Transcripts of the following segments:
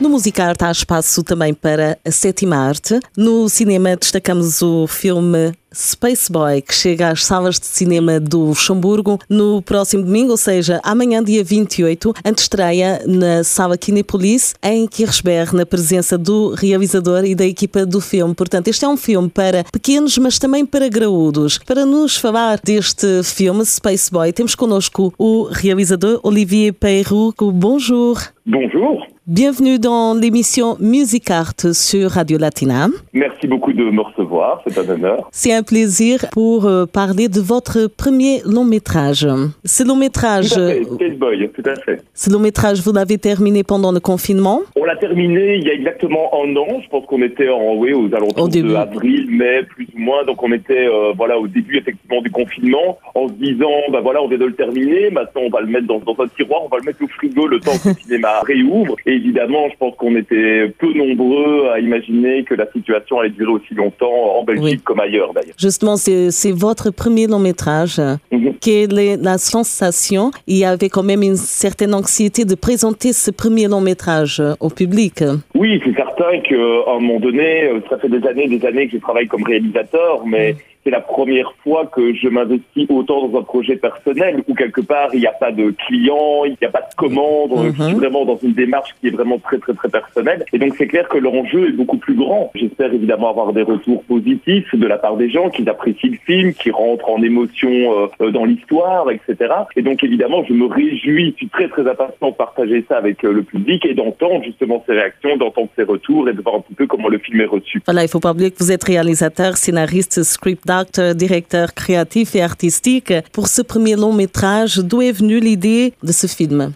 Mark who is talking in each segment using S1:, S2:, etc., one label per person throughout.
S1: No Musicarte há espaço também para a sétima arte. No cinema destacamos o filme Space Boy, que chega às salas de cinema do Luxemburgo no próximo domingo, ou seja, amanhã, dia 28, antestreia na sala Kinepolis, em Kirchberg, na presença do realizador e da equipa do filme. Portanto, este é um filme para pequenos, mas também para graúdos. Para nos falar deste filme, Space Boy, temos connosco o realizador Olivier Peyrou. Bonjour.
S2: Bonjour.
S1: Bienvenue dans l'émission Music Art sur Radio Latina.
S2: Merci beaucoup de me recevoir, c'est un honneur.
S1: C'est un plaisir pour euh, parler de votre premier long métrage. Ce long métrage.
S2: Tout à fait, Space Boy, tout à fait.
S1: Ce long métrage, vous l'avez terminé pendant le confinement?
S2: On l'a terminé il y a exactement un an. Je pense qu'on était en, oui, aux alentours
S1: Au
S2: de avril, mai, plus ou moins. Donc on était euh, voilà au début effectivement du confinement, en se disant bah voilà on vient de le terminer. Maintenant on va le mettre dans, dans un tiroir, on va le mettre au frigo le temps que le cinéma réouvre. Et évidemment, je pense qu'on était peu nombreux à imaginer que la situation allait durer aussi longtemps en Belgique
S1: Oui.
S2: comme ailleurs d'ailleurs.
S1: Justement, c'est c'est votre premier long métrage.
S2: Mhm.
S1: Quelle est la sensation? Il y avait quand même une certaine anxiété de présenter ce premier long métrage euh, au public.
S2: Oui, c'est certain qu'à un moment donné, euh, ça fait des années et des années que je travaille comme réalisateur, mais c'est la première fois que je m'investis autant dans un projet personnel où quelque part il n'y a pas de client, il n'y a pas de commande,
S1: Mhm.
S2: je suis vraiment dans une démarche qui est vraiment très très très personnelle. Et donc c'est clair que l'enjeu est beaucoup plus grand. J'espère évidemment avoir des retours positifs de la part des gens qui apprécient le film, qui rentrent en émotion euh, euh, dans l'histoire, etc. Et donc évidemment je me réjouis, je suis très très impatient de partager ça avec euh, le public et d'entendre justement ces réactions, d'entendre ces retours et de voir un petit peu comment le film est reçu.
S1: Voilà, il faut pas oublier que vous êtes réalisateur, scénariste, script directeur créatif et artistique. Pour ce premier long métrage, d'où est venue l'idée de ce film?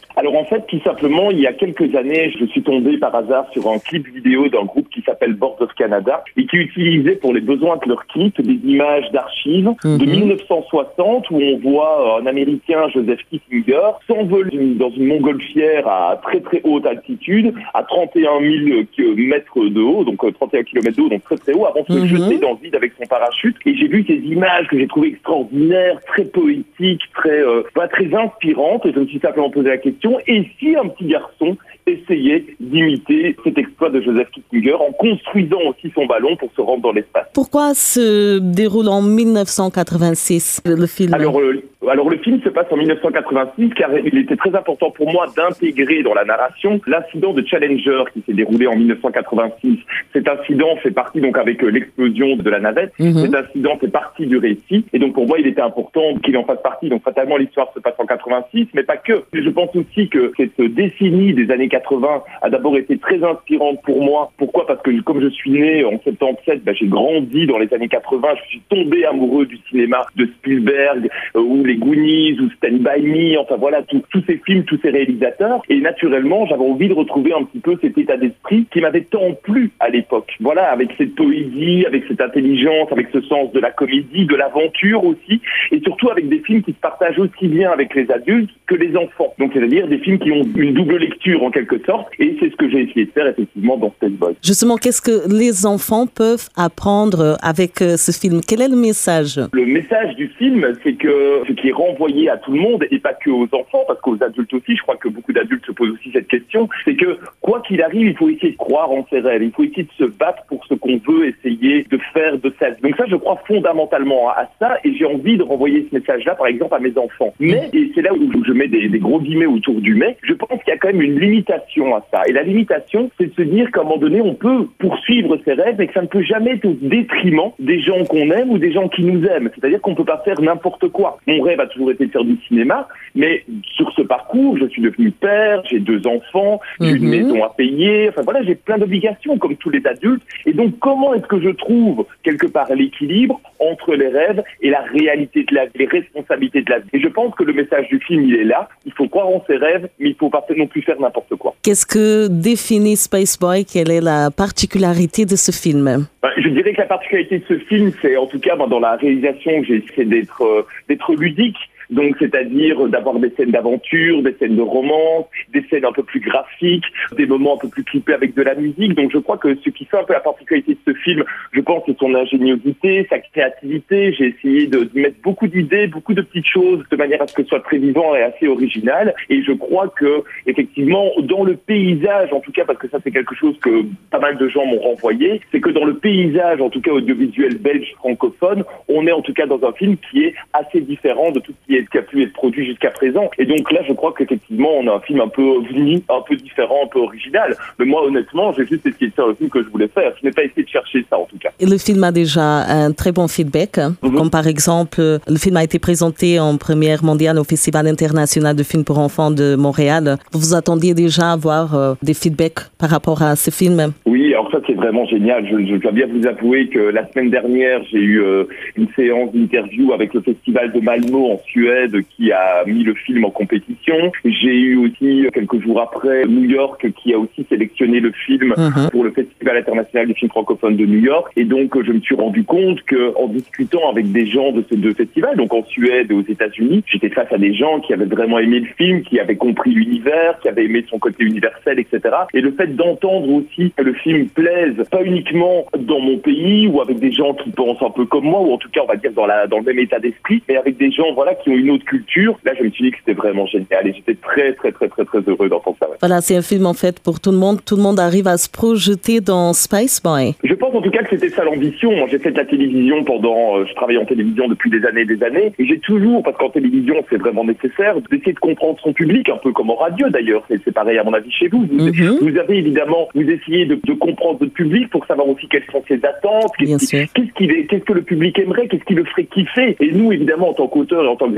S2: Fait, tout simplement, il y a quelques années, je suis tombé par hasard sur un clip vidéo d'un groupe qui s'appelle Boards of Canada et qui utilisait pour les besoins de leur clip des images d'archives de 1960 où on voit un Américain, Joseph Kissinger, s'envoler dans une montgolfière à très très haute altitude, à 31 000 mètres de haut, donc euh, 31 km de haut, donc très très haut, avant de se
S1: Mhm.
S2: jeter dans le vide avec son parachute. Et j'ai vu ces images que j'ai trouvées extraordinaires, très poétiques, très, euh, pas très inspirantes. Et je me suis simplement posé la question, et si un petit garçon essayait d'imiter cet exploit de Joseph Kissinger en construisant aussi son ballon pour se rendre dans l'espace.
S1: Pourquoi se déroule en 1986 le film?
S2: Alors, euh, alors le film se passe en 1986 car il était très important pour moi d'intégrer dans la narration l'incident de Challenger qui s'est déroulé en 1986. Cet incident fait partie donc avec euh, l'explosion de la navette.
S1: Mhm.
S2: Cet incident fait partie du récit et donc pour moi il était important qu'il en fasse partie. Donc fatalement l'histoire se passe en 86 mais pas que. Je pense aussi que cette décennie des années 80 a d'abord été très inspirante pour moi. Pourquoi? Parce que comme je suis né en 77, bah, j'ai grandi dans les années 80, je suis tombé amoureux du cinéma de Spielberg euh, les Goonies ou Stand By Me, enfin voilà, tous tous ces films, tous ces réalisateurs. Et naturellement, j'avais envie de retrouver un petit peu cet état d'esprit qui m'avait tant plu à l'époque. Voilà, avec cette poésie, avec cette intelligence, avec ce sens de la comédie, de l'aventure aussi, et surtout avec des films qui se partagent aussi bien avec les adultes que les enfants. Donc c'est-à-dire des films qui ont une double lecture en quelque sorte, et c'est ce que j'ai essayé de faire effectivement dans Space Boy.
S1: Justement, qu'est-ce que les enfants peuvent apprendre avec euh, ce film? Quel est le message?
S2: Le message du film, c'est que qui est renvoyé à tout le monde et pas que aux enfants, parce qu'aux adultes aussi, je crois que beaucoup d'adultes se posent aussi cette question, c'est que quoi qu'il arrive, il faut essayer de croire en ses rêves, il faut essayer de se battre pour ce qu'on veut essayer de faire de sa vie. Donc ça, je crois fondamentalement à ça et j'ai envie de renvoyer ce message-là, par exemple, à mes enfants. Mais, et c'est là où je mets des, des gros guillemets autour du mais, je pense qu'il y a quand même une limitation à ça. Et la limitation, c'est de se dire qu'à un moment donné, on peut poursuivre ses rêves, mais que ça ne peut jamais être au détriment des gens qu'on aime ou des gens qui nous aiment. C'est-à-dire qu'on peut pas faire n'importe quoi. Mon rêve rêve a toujours été de faire du cinéma, mais sur ce parcours, je suis devenu père, j'ai deux enfants, j'ai une mhm. maison à payer, enfin voilà, j'ai plein d'obligations comme tous les adultes. Et donc, comment est-ce que je trouve quelque part l'équilibre entre les rêves et la réalité de la vie, les responsabilités de la vie? Et je pense que le message du film, il est là. Il faut croire en ses rêves, mais il faut pas non plus faire n'importe quoi.
S1: Qu'est-ce que définit Space Boy? Quelle est la particularité de ce film?
S2: Je dirais que la particularité de ce film, c'est en tout cas ben, dans la réalisation, j'ai essayé d'être euh, d'être ludique donc, c'est-à-dire d'avoir des scènes d'aventure, des scènes de romance, des scènes un peu plus graphiques, des moments un peu plus clippés avec de la musique. Donc, je crois que ce qui fait un peu la particularité de ce film, je pense, c'est son ingéniosité, sa créativité. J'ai essayé de, mettre beaucoup d'idées, beaucoup de petites choses de manière à ce que ce soit très vivant et assez original. Et je crois que, effectivement, dans le paysage, en tout cas, parce que ça, c'est quelque chose que pas mal de gens m'ont renvoyé, c'est que dans le paysage, en tout cas audiovisuel belge francophone, on est en tout cas dans un film qui est assez différent de tout ce qui est qui a pu être produit jusqu'à présent. Et donc là, je crois qu'effectivement, on a un film un peu ovni, un peu différent, un peu original. Mais moi, honnêtement, j'ai juste essayé de faire le film que je voulais faire. Je n'ai pas essayé de chercher ça, en tout cas.
S1: Et le film a déjà un très bon feedback. Mhm. Comme par exemple, le film a été présenté en première mondiale au Festival international de films pour enfants de Montréal. Vous vous attendiez déjà à avoir euh, des feedbacks par rapport à ce film?
S2: Oui, alors ça, c'est vraiment génial. Je, je, dois bien vous avouer que la semaine dernière, j'ai eu euh, une séance d'interview avec le Festival de Malmo en Suède qui a mis le film en compétition. J'ai eu aussi quelques jours après New York qui a aussi sélectionné le film uh-huh. pour le Festival international des films francophones de New York. Et donc je me suis rendu compte que en discutant avec des gens de ces deux festivals, donc en Suède et aux États-Unis, j'étais face à des gens qui avaient vraiment aimé le film, qui avaient compris l'univers, qui avaient aimé son côté universel, etc. Et le fait d'entendre aussi que le film plaise pas uniquement dans mon pays ou avec des gens qui pensent un peu comme moi ou en tout cas on va dire dans la dans le même état d'esprit, mais avec des gens voilà qui ont une autre culture. Là, je me suis dit que c'était vraiment génial et j'étais très, très, très, très, très heureux d'entendre ça.
S1: Voilà, c'est un film en fait pour tout le monde. Tout le monde arrive à se projeter dans Spice Boy.
S2: Je pense en tout cas que c'était ça l'ambition. J'ai fait de la télévision pendant, euh, je travaille en télévision depuis des années et des années et j'ai toujours, parce qu'en télévision, c'est vraiment nécessaire, d'essayer de comprendre son public, un peu comme en radio d'ailleurs. C'est pareil à mon avis chez vous. Vous, mhm. vous avez évidemment, vous essayez de, de, comprendre votre public pour savoir aussi quelles sont ses attentes, qu'est-ce qu'est-ce qu que le public aimerait, qu'est-ce qui le ferait kiffer. Et nous, évidemment, en tant qu'auteur et en tant que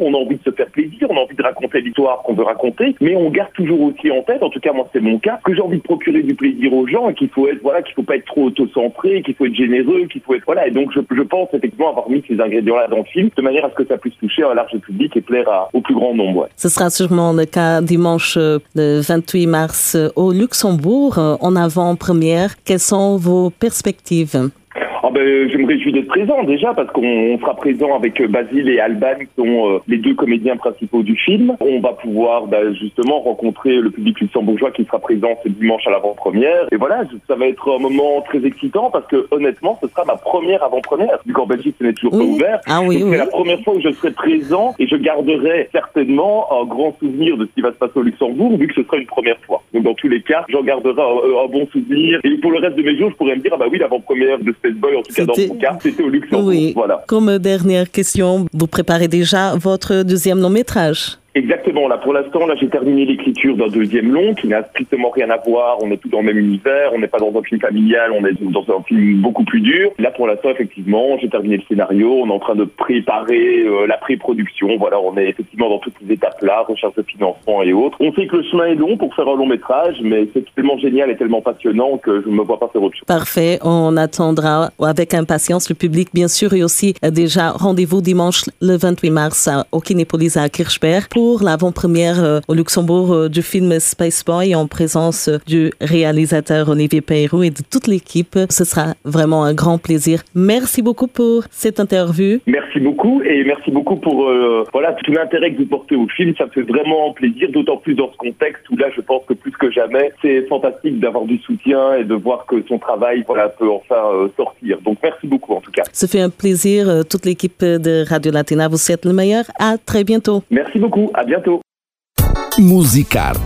S2: on a envie de se faire plaisir, on a envie de raconter l'histoire qu'on veut raconter, mais on garde toujours aussi en tête, en tout cas moi c'est mon cas, que j'ai envie de procurer du plaisir aux gens et qu'il faut être voilà, qu'il faut pas être trop autocentré, qu'il faut être généreux, qu'il faut être voilà. Et donc je, pense effectivement avoir mis ces ingrédients-là dans le film de manière à ce que ça puisse toucher un large public et plaire au plus grand nombre.
S1: Ce sera sûrement le cas dimanche euh, le 28 mars euh, au Luxembourg euh, en avant-première. Quelles sont vos perspectives?
S2: Ben, je me réjouis d'être présent déjà parce qu'on sera présent avec euh, Basile et Alban qui sont euh, les deux comédiens principaux du film. On va pouvoir bah, justement rencontrer le public luxembourgeois qui sera présent ce dimanche à l'avant-première. Et voilà, ça va être un moment très excitant parce que honnêtement, ce sera ma première avant-première. Du qu'en Belgique, ce n'est toujours pas ouvert.
S1: Ah oui,
S2: C'est la première fois où je serai présent et je garderai certainement un grand souvenir de ce qui va se passer au Luxembourg vu que ce sera une première fois. Donc dans tous les cas, j'en garderai un, bon souvenir. Et pour le reste de mes jours, je pourrais me dire, ah bah oui, l'avant-première de Space Boy en tout cas dans mon cas, c'était au Luxembourg. Oui. Voilà.
S1: Comme dernière question, vous préparez déjà votre deuxième long métrage
S2: Exactement. Là, pour l'instant, là, j'ai terminé l'écriture d'un deuxième long qui n'a strictement rien à voir. On est tout dans le même univers. On n'est pas dans un film familial. On est dans un film beaucoup plus dur. Là, pour l'instant, effectivement, j'ai terminé le scénario. On est en train de préparer euh, la pré-production. Voilà, on est effectivement dans toutes ces étapes-là, recherche de financement et autres. On sait que le chemin est long pour faire un long métrage, mais c'est tellement génial et tellement passionnant que je ne me vois pas faire autre chose.
S1: Parfait. On attendra avec impatience le public, bien sûr, et aussi euh, déjà rendez-vous dimanche le 28 mars au Kinépolis à Kirchberg pour l'avant-première euh, au Luxembourg euh, du film Space Boy en présence euh, du réalisateur Olivier Peyrou et de toute l'équipe. Ce sera vraiment un grand plaisir. Merci beaucoup pour cette interview.
S2: Merci beaucoup et merci beaucoup pour voilà tout l'intérêt que vous portez au film. Ça me fait vraiment plaisir, d'autant plus dans ce contexte où là, je pense que plus que jamais, c'est fantastique d'avoir du soutien et de voir que son travail voilà peut enfin sortir. Donc merci beaucoup en tout cas.
S1: Ça fait un plaisir. Toute l'équipe de Radio Latina vous souhaite le meilleur. À très bientôt.
S2: Merci beaucoup. À bientôt.
S3: Musicarte